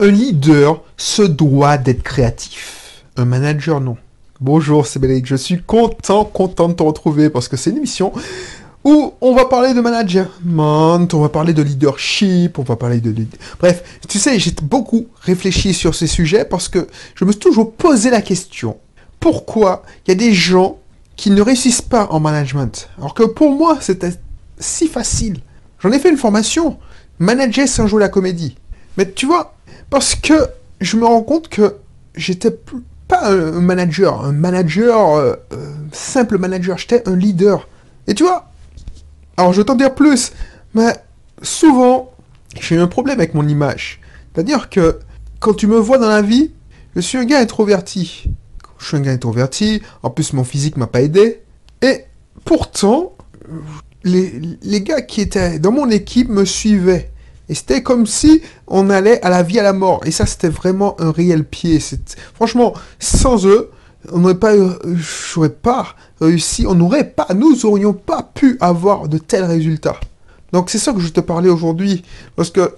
Un leader se doit d'être créatif. Un manager, non. Bonjour, c'est Bélic. Je suis content, content de te retrouver parce que c'est une émission où on va parler de management, on va parler de leadership, on va parler de... Bref, tu sais, j'ai beaucoup réfléchi sur ces sujets parce que je me suis toujours posé la question. Pourquoi il y a des gens qui ne réussissent pas en management? Alors que pour moi, c'était si facile. J'en ai fait une formation. Manager sans jouer la comédie. Mais tu vois, parce que je me rends compte que j'étais pas un manager, un manager, euh, euh, simple manager, j'étais un leader. Et tu vois, alors je vais t'en dire plus, mais souvent, j'ai eu un problème avec mon image. C'est-à-dire que quand tu me vois dans la vie, je suis un gars introverti. Je suis un gars introverti, en plus mon physique m'a pas aidé. Et pourtant, les, les gars qui étaient dans mon équipe me suivaient. Et c'était comme si on allait à la vie à la mort. Et ça, c'était vraiment un réel pied. Franchement, sans eux, on n'aurait pas, j'aurais pas réussi, on n'aurait pas, nous aurions pas pu avoir de tels résultats. Donc c'est ça que je te parlais aujourd'hui, parce que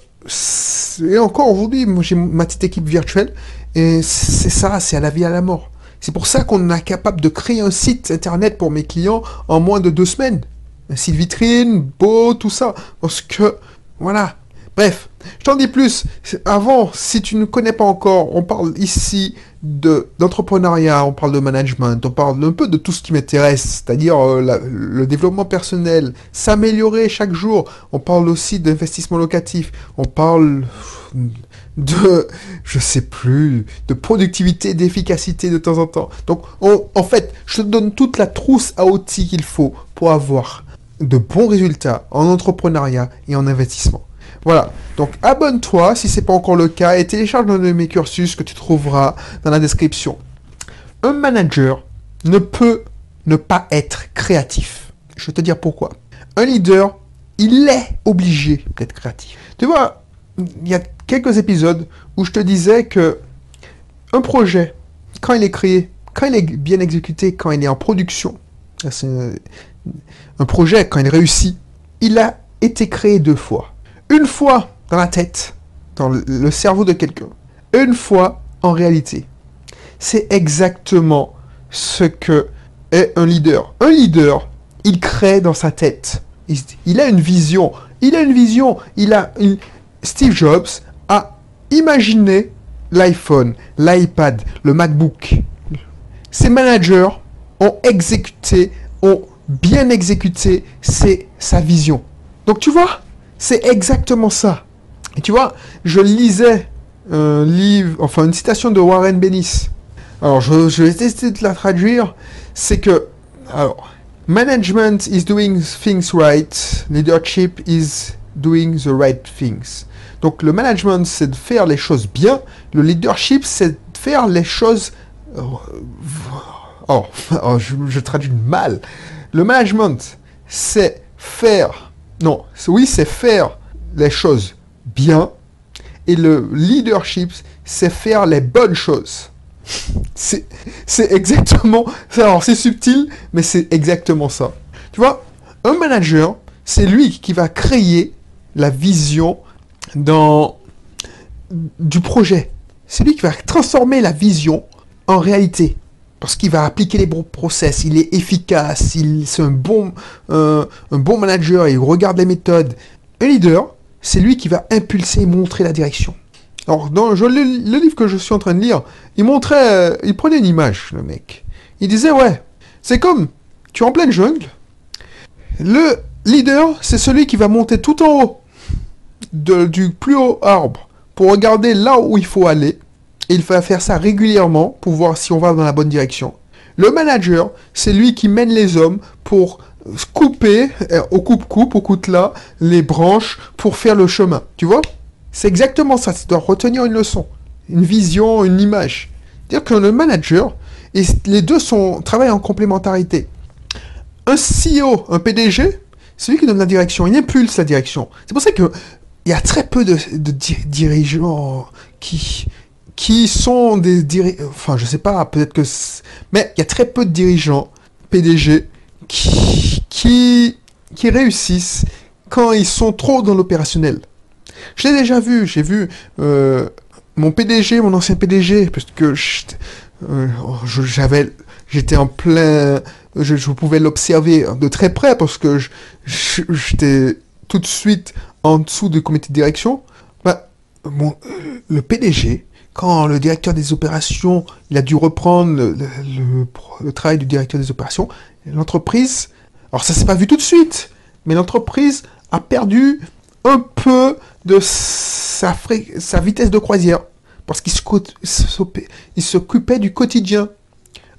et encore aujourd'hui, moi j'ai ma petite équipe virtuelle et c'est ça, c'est à la vie à la mort. C'est pour ça qu'on est capable de créer un site internet pour mes clients en moins de deux semaines. Un site vitrine, beau, tout ça, parce que voilà, Bref, je t'en dis plus. Avant, si tu ne connais pas encore, on parle ici de d'entrepreneuriat, on parle de management, on parle un peu de tout ce qui m'intéresse, c'est-à-dire euh, le développement personnel, s'améliorer chaque jour. On parle aussi d'investissement locatif. On parle de, je sais plus, de productivité, d'efficacité de temps en temps. Donc, en fait, je te donne toute la trousse à outils qu'il faut pour avoir de bons résultats en entrepreneuriat et en investissement. Voilà. Donc abonne-toi si ce n'est pas encore le cas et télécharge l'un de mes cursus que tu trouveras dans la description. Un manager ne peut ne pas être créatif. Je vais te dire pourquoi. Un leader, il est obligé d'être créatif. Tu vois, il y a quelques épisodes où je te disais que un projet, quand il est créé, quand il est bien exécuté, quand il est en production, un projet, quand il réussit, il a été créé deux fois une fois dans la tête, dans le cerveau de quelqu'un, une fois en réalité. C'est exactement ce que est un leader. Un leader, il crée dans sa tête. Il, a une vision. Il a une vision. Il a une... Steve Jobs a imaginé l'iPhone, l'iPad, le MacBook. Ses managers ont exécuté, ont bien exécuté sa vision. Donc tu vois, c'est exactement ça. Et tu vois, je lisais un livre, enfin une citation de Warren Bennis. Alors, je, je vais essayer de la traduire. C'est que, alors, management is doing things right, leadership is doing the right things. Donc, le management, c'est de faire les choses bien. Le leadership, c'est de faire les choses. Euh, oh, oh je, je traduis mal. Le management, c'est faire non, oui, c'est faire les choses bien. Et le leadership, c'est faire les bonnes choses. C'est exactement ça. Alors, c'est subtil, mais c'est exactement ça. Tu vois, un manager, c'est lui qui va créer la vision dans du projet. C'est lui qui va transformer la vision en réalité parce qu'il va appliquer les bons process, il est efficace, il, c'est un bon, un bon manager, il regarde les méthodes. Un leader, c'est lui qui va impulser et montrer la direction. Alors, dans le, le, livre que je suis en train de lire, il montrait, euh, il prenait une image, le mec. Il disait, ouais, c'est comme, tu es en pleine jungle, le leader, c'est celui qui va monter tout en haut du plus haut arbre pour regarder là où il faut aller il va faire ça régulièrement pour voir si on va dans la bonne direction. Le manager, c'est lui qui mène les hommes pour couper, euh, au coupe-coupe, au coutelas, les branches pour faire le chemin. Tu vois? C'est exactement ça. Tu dois retenir une leçon, une vision, une image. C'est-à-dire que le manager, et les deux sont, travaillent en complémentarité. Un CEO, un PDG, c'est lui qui donne la direction, il impulse la direction. C'est pour ça qu'il y a très peu de dirigeants qui, qui sont des dirigeants, enfin je sais pas, peut-être que... Mais il y a très peu de dirigeants, PDG, qui, qui, réussissent quand ils sont trop dans l'opérationnel. Je l'ai déjà vu, j'ai vu euh, mon PDG, mon ancien PDG, parce que euh, j'avais, j'étais en plein, je, pouvais l'observer de très près parce que j'étais tout de suite en dessous du comité de direction. Bah, bon, le PDG, quand le directeur des opérations, il a dû reprendre le, travail du directeur des opérations, l'entreprise, alors ça s'est pas vu tout de suite, mais l'entreprise a perdu un peu de sa, sa vitesse de croisière, parce qu'il s'occupait du quotidien.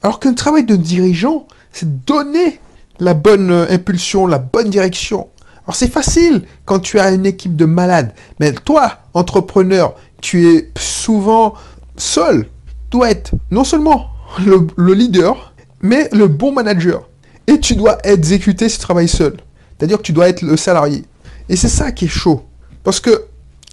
Alors qu'un travail de dirigeant, c'est donner la bonne impulsion, la bonne direction. Alors c'est facile quand tu as une équipe de malades, mais toi, entrepreneur, tu es souvent seul. Tu dois être non seulement le, leader, mais le bon manager. Et tu dois exécuter ce travail seul. C'est-à-dire que tu dois être le salarié. Et c'est ça qui est chaud. Parce que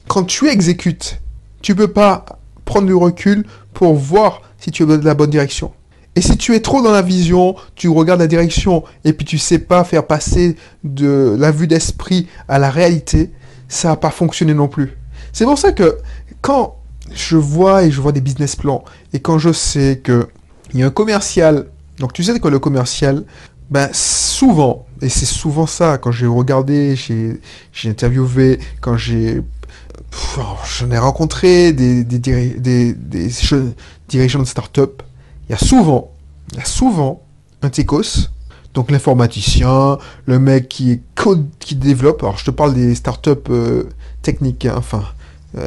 quand tu exécutes, tu peux pas prendre du recul pour voir si tu es dans la bonne direction. Et si tu es trop dans la vision, tu regardes la direction et puis tu sais pas faire passer de la vue d'esprit à la réalité, ça va pas fonctionner non plus. C'est pour ça que quand je vois et je vois des business plans et quand je sais que il y a un commercial, donc tu sais que le commercial, ben souvent, et c'est souvent ça, quand j'ai regardé, j'ai interviewé, quand j'ai j'en ai rencontré des, dirigeants de start-up, il y a souvent, il y a souvent un TECOS, donc l'informaticien, le mec qui code, qui développe, alors je te parle des start-up euh, techniques, hein, enfin,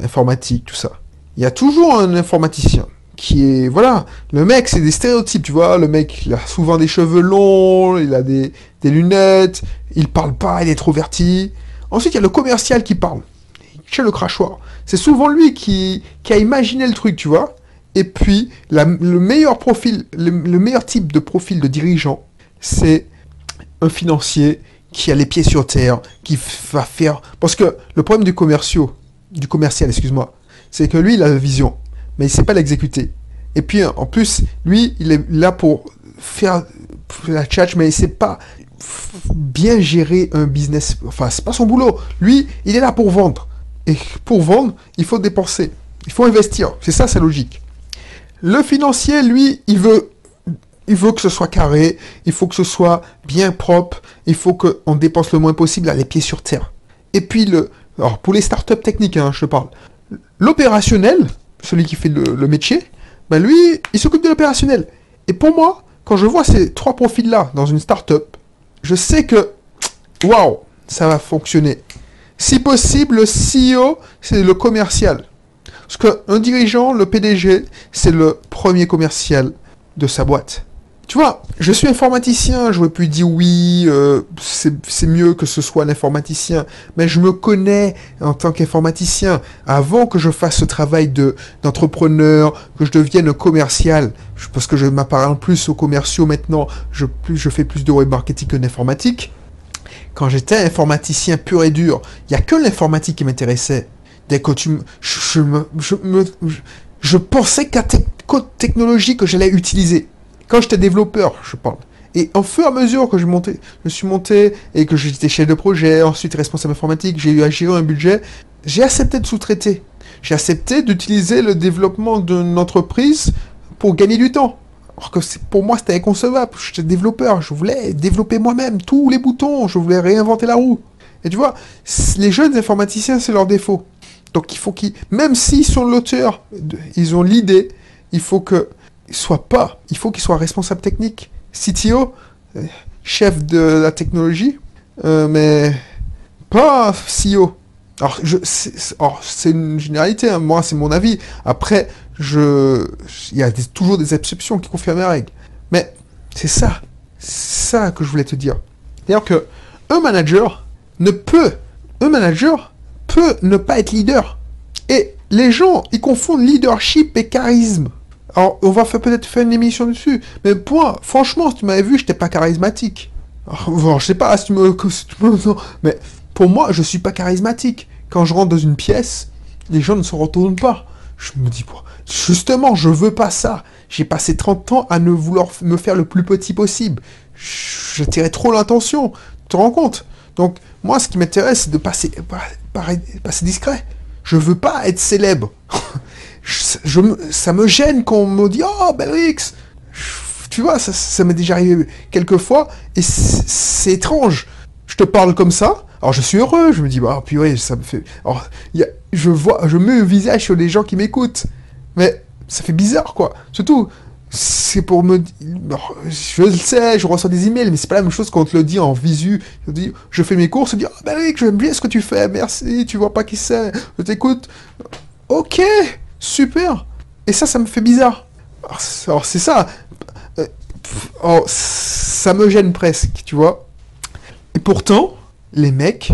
informatique, tout ça. Il y a toujours un informaticien qui est, voilà, le mec, c'est des stéréotypes, tu vois, le mec, il a souvent des cheveux longs, il a des, des lunettes, il parle pas, il est trop verti. Ensuite, il y a le commercial qui parle. Chez le crachoir. C'est souvent lui qui, qui a imaginé le truc, tu vois. Et puis, le meilleur profil, le, meilleur type de profil de dirigeant, c'est un financier qui a les pieds sur terre, qui va faire... Parce que le problème du commerciaux, du commercial, excuse-moi, c'est que lui, il a la vision, mais il sait pas l'exécuter. Et puis, en plus, lui, il est là pour faire la tchatch, mais il sait pas bien gérer un business. Enfin, c'est pas son boulot. Lui, il est là pour vendre. Et pour vendre, il faut dépenser. Il faut investir. C'est ça sa logique. Le financier, lui, il veut, il veut que ce soit carré, il faut que ce soit bien propre, il faut qu'on dépense le moins possible à les pieds sur terre. Et puis, le, alors pour les startups techniques, hein, je parle, l'opérationnel, celui qui fait le, métier, ben lui, il s'occupe de l'opérationnel. Et pour moi, quand je vois ces trois profils-là dans une startup, je sais que, waouh, ça va fonctionner. Si possible, le CEO, c'est le commercial. Parce qu'un dirigeant, le PDG, c'est le premier commercial de sa boîte. Tu vois, je suis informaticien, j'aurais pu dire oui, euh, c'est mieux que ce soit l'informaticien, mais je me connais en tant qu'informaticien. Avant que je fasse ce travail d'entrepreneur, que je devienne commercial, parce que je m'apparente plus aux commerciaux maintenant, je, fais plus de web marketing que d'informatique. Quand j'étais informaticien pur et dur, il n'y a que l'informatique qui m'intéressait. Dès que tu je, je, me, je, pensais qu'à code technologie que j'allais utiliser. Quand j'étais développeur, je parle. Et au fur et à mesure que je montais, suis monté et que j'étais chef de projet, ensuite responsable informatique, j'ai eu à gérer un budget, j'ai accepté de sous-traiter. J'ai accepté d'utiliser le développement d'une entreprise pour gagner du temps. Alors que pour moi, c'était inconcevable. J'étais développeur, je voulais développer moi-même tous les boutons, je voulais réinventer la roue. Et tu vois, les jeunes informaticiens, c'est leur défaut. Donc il faut qu'ils, même s'ils sont l'auteur, ils ont l'idée, il faut que soient pas, il faut qu'ils soient responsables techniques, CTO, euh, chef de la technologie, euh, mais pas CEO. Alors, c'est une généralité, hein. moi c'est mon avis. Après, je, il y a toujours des exceptions qui confirment la règle. Mais c'est ça, ça que je voulais te dire. C'est-à-dire que un manager ne peut, un manager peut ne pas être leader. Et les gens, ils confondent leadership et charisme. Alors, on va peut-être faire une émission dessus. Mais point, franchement, si tu m'avais vu, j'étais pas charismatique. Alors, je sais pas si tu me... mais pour moi, je suis pas charismatique. Quand je rentre dans une pièce, les gens ne se retournent pas. Je me dis, justement, je veux pas ça. J'ai passé 30 ans à ne vouloir me faire le plus petit possible. J'attirais trop l'attention. Tu te rends compte? Donc, moi, ce qui m'intéresse, c'est de passer, passer discret. Je veux pas être célèbre. ça me gêne qu'on me dise Oh, Belrix Tu vois, ça, ça m'est déjà arrivé quelques fois, et c'est étrange. Je te parle comme ça, alors je suis heureux, je me dis, bah, puis ouais, ça me fait. Je vois, je mets un visage sur les gens qui m'écoutent. Mais ça fait bizarre, quoi. Surtout, c'est pour me je le sais je reçois des emails mais c'est pas la même chose quand on te le dit en visu je, fais mes courses je dis oh, ben oui j'aime bien ce que tu fais merci tu vois pas qui c'est je t'écoute ok super et ça ça me fait bizarre alors c'est ça euh, ça me gêne presque tu vois et pourtant les mecs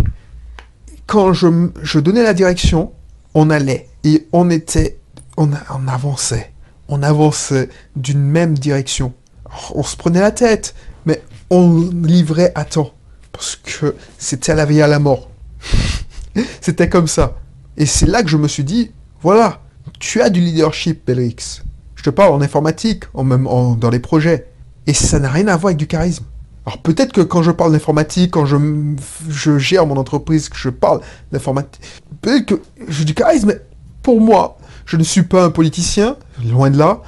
quand je, donnais la direction on allait et on était on, avançait on avançait d'une même direction. On se prenait la tête, mais on livrait à temps. Parce que c'était à la vie à la mort. c'était comme ça. Et c'est là que je me suis dit, voilà, tu as du leadership, Belrix. Je te parle en informatique, en même dans les projets. Et ça n'a rien à voir avec du charisme. Alors peut-être que quand je parle d'informatique, quand je, gère mon entreprise, que je parle d'informatique, peut-être que j'ai du charisme, mais pour moi, je ne suis pas un politicien, loin de là.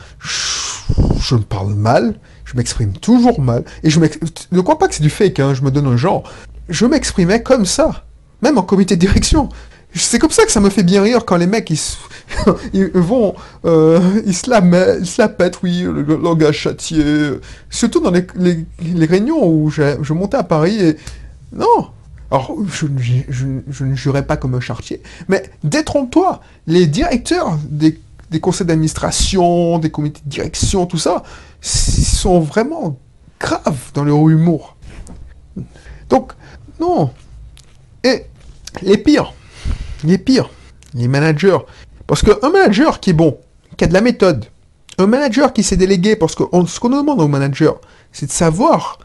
Je, parle mal, je m'exprime toujours mal. Et je ne crois pas que c'est du fake, hein, je me donne un genre. Je m'exprimais comme ça, même en comité de direction. C'est comme ça que ça me fait bien rire quand les mecs, ils, vont, euh, ils, se la mettent, se la pètent, oui, le langage châtié. Surtout dans les, réunions où je montais à Paris et... Non, alors, je, ne jurais pas comme un chartier, mais détrompe-toi, les directeurs des, conseils d'administration, des comités de direction, tout ça, sont vraiment graves dans leur humour. Donc, non. Et les pires, les pires, les managers. Parce qu'un manager qui est bon, qui a de la méthode, un manager qui s'est délégué, parce que ce qu'on demande au manager, c'est de savoir,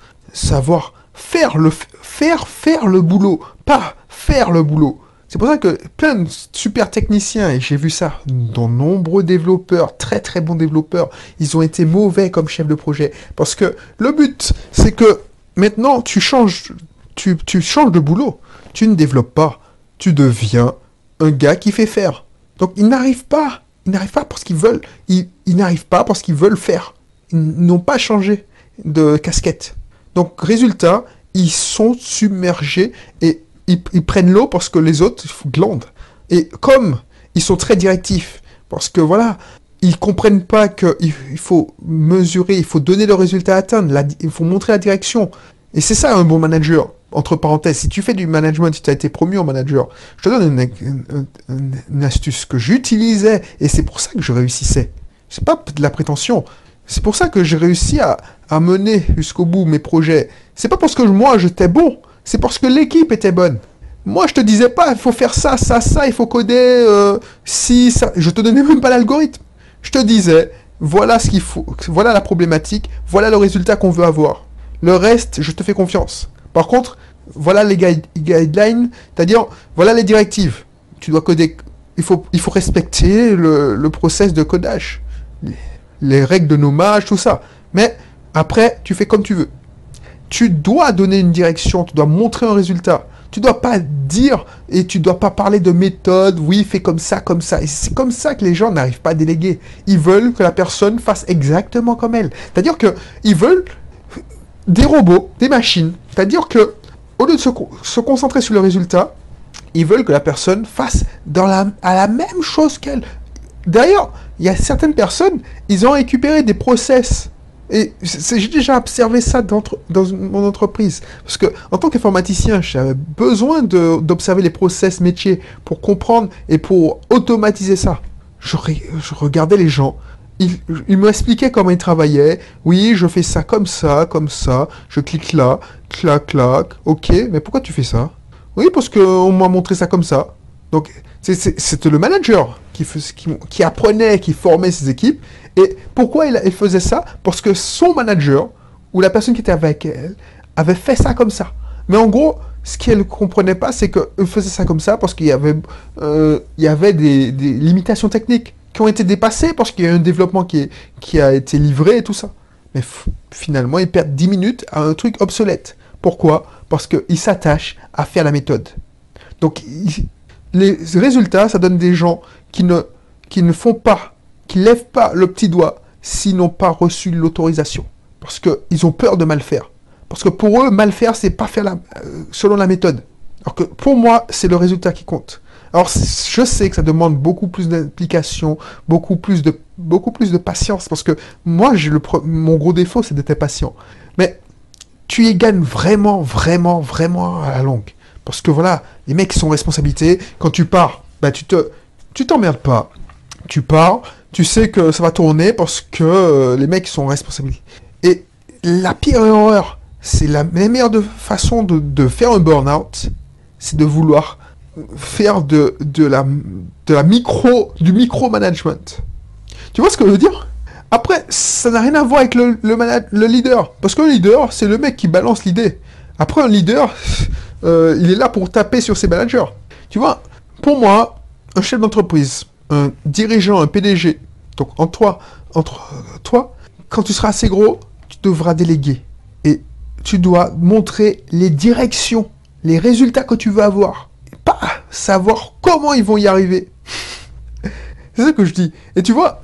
faire le, faire faire le boulot, pas faire le boulot. C'est pour ça que plein de super techniciens, et j'ai vu ça dans nombreux développeurs, très très bons développeurs, ils ont été mauvais comme chef de projet. Parce que le but, c'est que maintenant, tu changes, tu changes de boulot. Tu ne développes pas. Tu deviens un gars qui fait faire. Donc, ils n'arrivent pas. Ils n'arrivent pas parce qu'ils veulent. Ils, n'arrivent pas parce qu'ils veulent faire. Ils n'ont pas changé de casquette. Donc, résultat, ils sont submergés et ils, prennent l'eau parce que les autres glandent. Et comme ils sont très directifs, parce que voilà, ils comprennent pas qu'il il faut mesurer, il faut donner le résultat à atteindre, il faut montrer la direction. Et c'est ça un bon manager. Entre parenthèses, si tu fais du management, si tu as été promu en manager, je te donne une, astuce que j'utilisais et c'est pour ça que je réussissais. C'est pas de la prétention. C'est pour ça que j'ai réussi à, mener jusqu'au bout mes projets. C'est pas parce que moi j'étais bon, c'est parce que l'équipe était bonne. Moi, je te disais pas, il faut faire ça, ça, ça, il faut coder euh, si ça. Je te donnais même pas l'algorithme. Je te disais, voilà ce qu'il faut, voilà la problématique, voilà le résultat qu'on veut avoir. Le reste, je te fais confiance. Par contre, voilà les guidelines, c'est-à-dire, voilà les directives. Tu dois coder, il faut, il faut respecter le, le process de codage, les règles de nommage, tout ça. Mais après, tu fais comme tu veux tu dois donner une direction, tu dois montrer un résultat. Tu dois pas dire et tu dois pas parler de méthode, oui, fais comme ça, comme ça. Et c'est comme ça que les gens n'arrivent pas à déléguer. Ils veulent que la personne fasse exactement comme elle. C'est-à-dire que ils veulent des robots, des machines. C'est-à-dire que au lieu de se, concentrer sur le résultat, ils veulent que la personne fasse dans la, à la même chose qu'elle. D'ailleurs, il y a certaines personnes, ils ont récupéré des process et j'ai déjà observé ça dans, mon entreprise. Parce que, en tant qu'informaticien, j'avais besoin d'observer les process métiers pour comprendre et pour automatiser ça. Je regardais les gens. Ils, ils m'expliquaient comment ils travaillaient. Oui, je fais ça comme ça, comme ça. Je clique là, clac, clac. Ok, mais pourquoi tu fais ça? Oui, parce qu'on m'a montré ça comme ça. Donc, c'était le manager qui, apprenait, qui formait ses équipes. Et pourquoi il, faisait ça? Parce que son manager, ou la personne qui était avec elle, avait fait ça comme ça. Mais en gros, ce qu'elle ne comprenait pas, c'est qu'il faisait ça comme ça parce qu'il y avait, euh, il y avait des, limitations techniques qui ont été dépassées parce qu'il y a un développement qui, qui a été livré et tout ça. Mais finalement, il perd 10 minutes à un truc obsolète. Pourquoi? Parce qu'il s'attache à faire la méthode. Donc, les résultats, ça donne des gens qui ne qui ne font pas, qui lèvent pas le petit doigt s'ils n'ont pas reçu l'autorisation. Parce qu'ils ont peur de mal faire. Parce que pour eux, mal faire, c'est pas faire la, euh, selon la méthode. Alors que pour moi, c'est le résultat qui compte. Alors, je sais que ça demande beaucoup plus d'implication, beaucoup plus de, beaucoup plus de patience, parce que moi, j'ai le, mon gros défaut, c'est d'être patient. Mais tu y gagnes vraiment, vraiment, vraiment à la longue. Parce que voilà, les mecs sont responsabilités. Quand tu pars, bah, tu te, tu t'emmerdes pas. Tu pars, tu sais que ça va tourner parce que euh, les mecs sont responsables. Et la pire erreur, c'est la, meilleure façon de, de faire un burn-out, c'est de vouloir faire de, de, la, de la micro, du micro-management. Tu vois ce que je veux dire? Après, ça n'a rien à voir avec le, le, le leader. Parce que le leader, c'est le mec qui balance l'idée. Après, un leader, euh, il est là pour taper sur ses managers. Tu vois, pour moi, un chef d'entreprise, un dirigeant, un PDG, donc en toi, entre toi, quand tu seras assez gros, tu devras déléguer. Et tu dois montrer les directions, les résultats que tu veux avoir pas savoir comment ils vont y arriver. C'est ça que je dis. Et tu vois,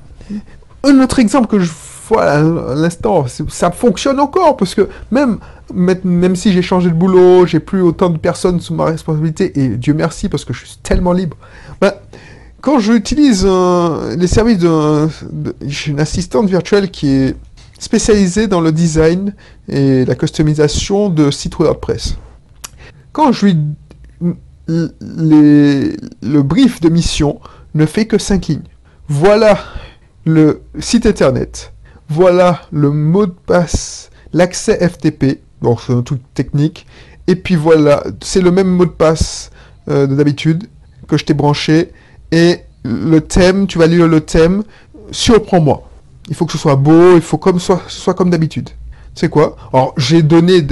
un autre exemple que je vois à l'instant, ça fonctionne encore parce que même, même si j'ai changé de boulot, j'ai plus autant de personnes sous ma responsabilité, et Dieu merci parce que je suis tellement libre. Bah, quand j'utilise les services de, j'ai une assistante virtuelle qui est spécialisée dans le design et la customisation de sites WordPress. Quand je lui le brief de mission ne fait que 5 lignes. Voilà le site internet. Voilà le mot de passe, l'accès FTP. Bon, c'est un truc technique. Et puis voilà, c'est le même mot de passe euh, d'habitude que je t'ai branché. Et le thème, tu vas lire le thème. Surprends-moi. Il faut que ce soit beau, il faut comme soit comme d'habitude. C'est quoi? Alors, j'ai donné,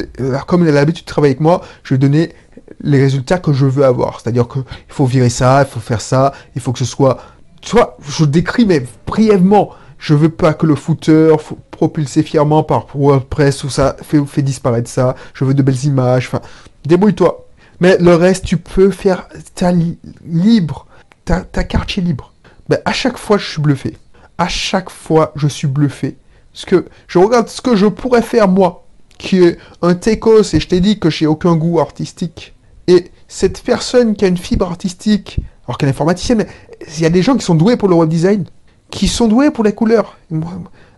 comme il a l'habitude de travailler avec moi, je vais donner les résultats que je veux avoir. C'est-à-dire qu'il faut virer ça, il faut faire ça, il faut que ce soit... Tu je décris, mais brièvement. Je veux pas que le footer propulsé fièrement par WordPress ou ça fait, disparaître ça. Je veux de belles images. Enfin, débrouille-toi. Mais le reste, tu peux faire ta libre. Ta, ta quartier libre. Ben, à chaque fois, je suis bluffé. À chaque fois, je suis bluffé. Parce que je regarde ce que je pourrais faire moi, qui est un techos, et je t'ai dit que j'ai aucun goût artistique. Et cette personne qui a une fibre artistique, alors qu'elle est informaticienne, il y a des gens qui sont doués pour le web design, qui sont doués pour les couleurs.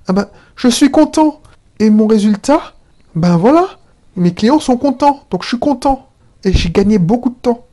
ah ben, je suis content. Et mon résultat, ben voilà, mes clients sont contents, donc je suis content. Et j'ai gagné beaucoup de temps.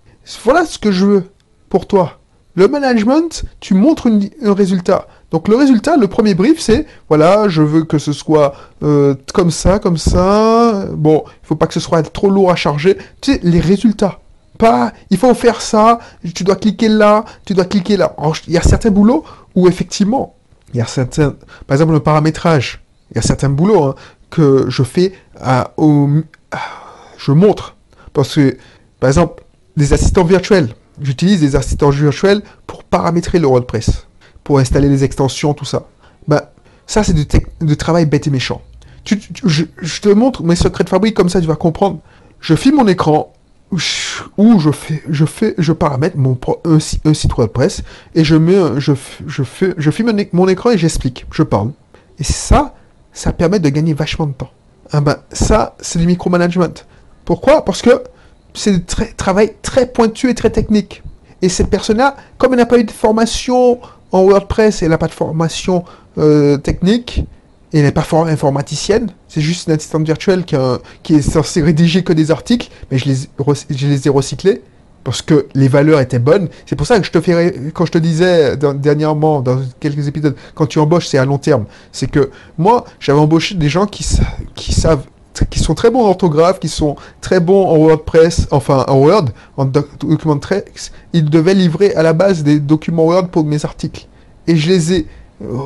Voilà ce que je veux pour toi. Le management, tu montres un résultat. Donc le résultat, le premier brief, c'est voilà, je veux que ce soit euh, comme ça, comme ça. Bon, il faut pas que ce soit trop lourd à charger. Tu sais, les résultats. Pas, il faut faire ça, tu dois cliquer là, tu dois cliquer là. il y a certains boulots où effectivement, il y a certains, par exemple le paramétrage, il y a certains boulots hein, que je fais à, je montre. Parce que, par exemple, des assistants virtuels. J'utilise des assistants virtuels pour paramétrer le WordPress pour installer les extensions, tout ça. Bah, ça, c'est du, travail bête et méchant. je, te montre mes secrets de fabrique, comme ça tu vas comprendre. Je filme mon écran, où je fais, je fais, je paramètre mon un, site WordPress et je mets, je, je fais, je filme mon écran et j'explique, je parle. Et ça, ça permet de gagner vachement de temps. Ah ben, ça, c'est du micromanagement. Pourquoi? Parce que c'est du travail très pointu et très technique. Et cette personne-là, comme elle n'a pas eu de formation en WordPress, elle n'a pas de formation euh, technique, et elle n'est pas informaticienne, c'est juste une assistante virtuelle qui, est censée rédiger que des articles, mais je les, ai recyclés parce que les valeurs étaient bonnes. C'est pour ça que je te fais, quand je te disais dernièrement, dans quelques épisodes, quand tu embauches, c'est à long terme. C'est que moi, j'avais embauché des gens qui savent qui sont très bons en orthographe, qui sont très bons en WordPress, enfin en Word, en document text, ils devaient livrer à la base des documents Word pour mes articles. Et je les ai euh,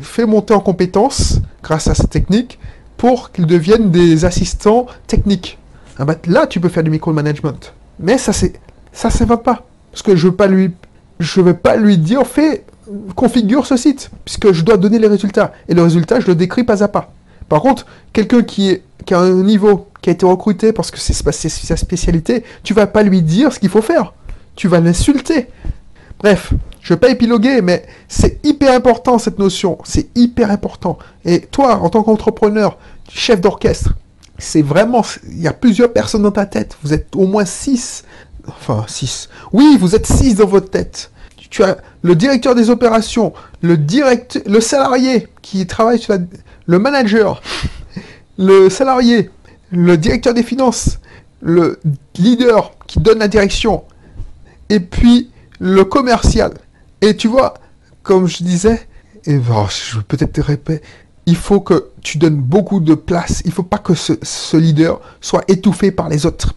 fait monter en compétences grâce à cette technique pour qu'ils deviennent des assistants techniques. Ah bah, là, tu peux faire du micromanagement. Mais ça, c'est, ça s'invente pas. Parce que je veux pas lui, veux pas lui dire, fais, configure ce site, puisque je dois donner les résultats. Et le résultat, je le décris pas à pas. Par contre, quelqu'un qui, a un niveau, qui a été recruté parce que c'est sa spécialité, tu vas pas lui dire ce qu'il faut faire. Tu vas l'insulter. Bref, Je vais pas épiloguer, mais c'est hyper important cette notion. C'est hyper important. Et toi, en tant qu'entrepreneur, chef d'orchestre, c'est vraiment, il y a plusieurs personnes dans ta tête. Vous êtes au moins six. Enfin, six. Oui, vous êtes six dans votre tête. Tu as le directeur des opérations, le salarié qui travaille sur la, le manager, le salarié, le directeur des finances, le leader qui donne la direction, et puis le commercial. Et tu vois, comme je disais, et bon, je vais peut-être te répéter, il faut que tu donnes beaucoup de place. Il ne faut pas que ce, ce, leader soit étouffé par les autres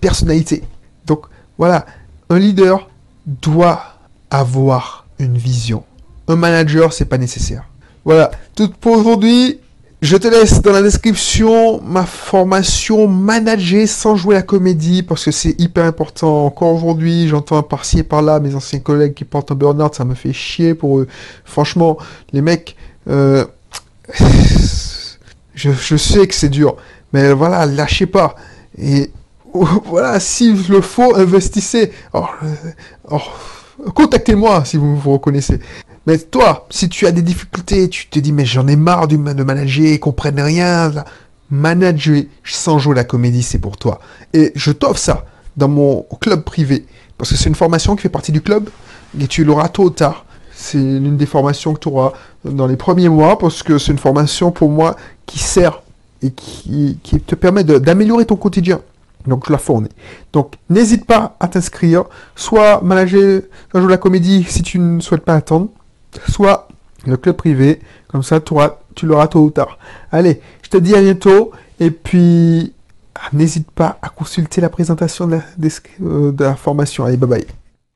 personnalités. Donc voilà, un leader doit avoir une vision. Un manager, c'est pas nécessaire. Voilà, tout pour aujourd'hui. Je te laisse dans la description ma formation manager sans jouer la comédie parce que c'est hyper important. Encore aujourd'hui, j'entends par-ci et par-là mes anciens collègues qui portent un burn-out, ça me fait chier pour eux. Franchement, les mecs, euh, je, sais que c'est dur, mais voilà, lâchez pas. Et voilà, s'il le faut, investissez. Oh, oh, Contactez-moi si vous vous reconnaissez. Mais toi, si tu as des difficultés, tu te dis mais j'en ai marre de manager, ils comprennent rien. Manager sans jouer la comédie, c'est pour toi. Et je t'offre ça dans mon club privé. Parce que c'est une formation qui fait partie du club et tu l'auras tôt ou tard. C'est l'une des formations que tu auras dans les premiers mois parce que c'est une formation pour moi qui sert et qui, te permet d'améliorer ton quotidien. Donc je la fournis. Donc n'hésite pas à t'inscrire, soit manager un jour la comédie si tu ne souhaites pas attendre, soit le club privé, comme ça tu l'auras tôt ou tard. Allez, je te dis à bientôt, et puis ah, n'hésite pas à consulter la présentation de la, euh, de la formation. Allez, bye bye.